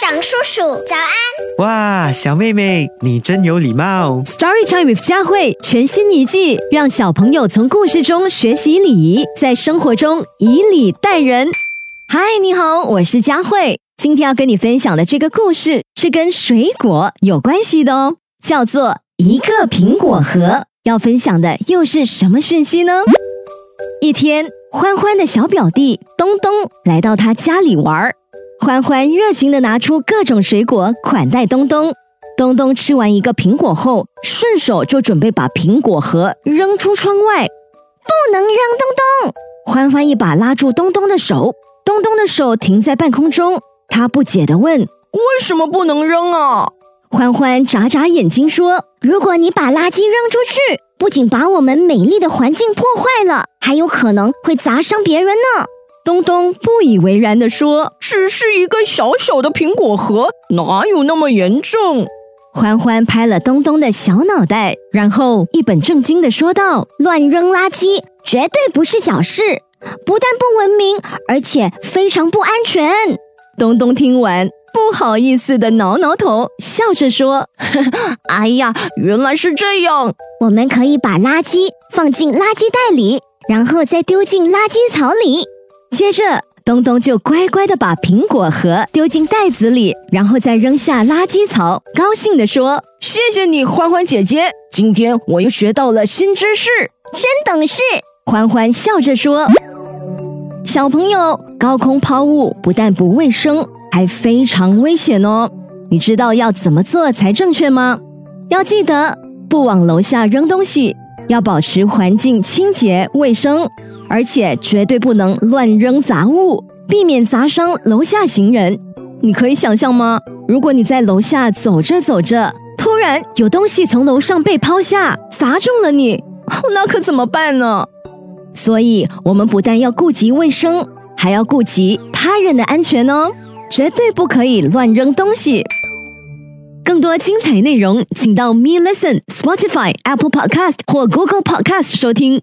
长叔叔，早安！哇，小妹妹，你真有礼貌。Story Time with 佳慧全新一季，让小朋友从故事中学习礼仪，在生活中以礼待人。嗨，你好，我是佳慧。今天要跟你分享的这个故事是跟水果有关系的哦，叫做《一个苹果核》。要分享的又是什么讯息呢？一天，欢欢的小表弟东东来到他家里玩儿。欢欢热情地拿出各种水果款待东东。东东吃完一个苹果后，顺手就准备把苹果核扔出窗外。不能扔，东东！欢欢一把拉住东东的手，东东的手停在半空中。他不解地问：“为什么不能扔啊？”欢欢眨眨眼睛说：“如果你把垃圾扔出去，不仅把我们美丽的环境破坏了，还有可能会砸伤别人呢。”东东不以为然地说：“只是一个小小的苹果核，哪有那么严重？”欢欢拍了东东的小脑袋，然后一本正经地说道：“乱扔垃圾绝对不是小事，不但不文明，而且非常不安全。”东东听完，不好意思地挠挠头，笑着说：“ 哎呀，原来是这样！我们可以把垃圾放进垃圾袋里，然后再丢进垃圾槽里。”接着，东东就乖乖的把苹果核丢进袋子里，然后再扔下垃圾槽，高兴地说：“谢谢你，欢欢姐姐，今天我又学到了新知识，真懂事。”欢欢笑着说：“小朋友，高空抛物不但不卫生，还非常危险哦。你知道要怎么做才正确吗？要记得不往楼下扔东西，要保持环境清洁卫生。”而且绝对不能乱扔杂物，避免砸伤楼下行人。你可以想象吗？如果你在楼下走着走着，突然有东西从楼上被抛下，砸中了你，那可怎么办呢？所以，我们不但要顾及卫生，还要顾及他人的安全哦，绝对不可以乱扔东西。更多精彩内容，请到 Me Listen、Spotify、Apple Podcast 或 Google Podcast 收听。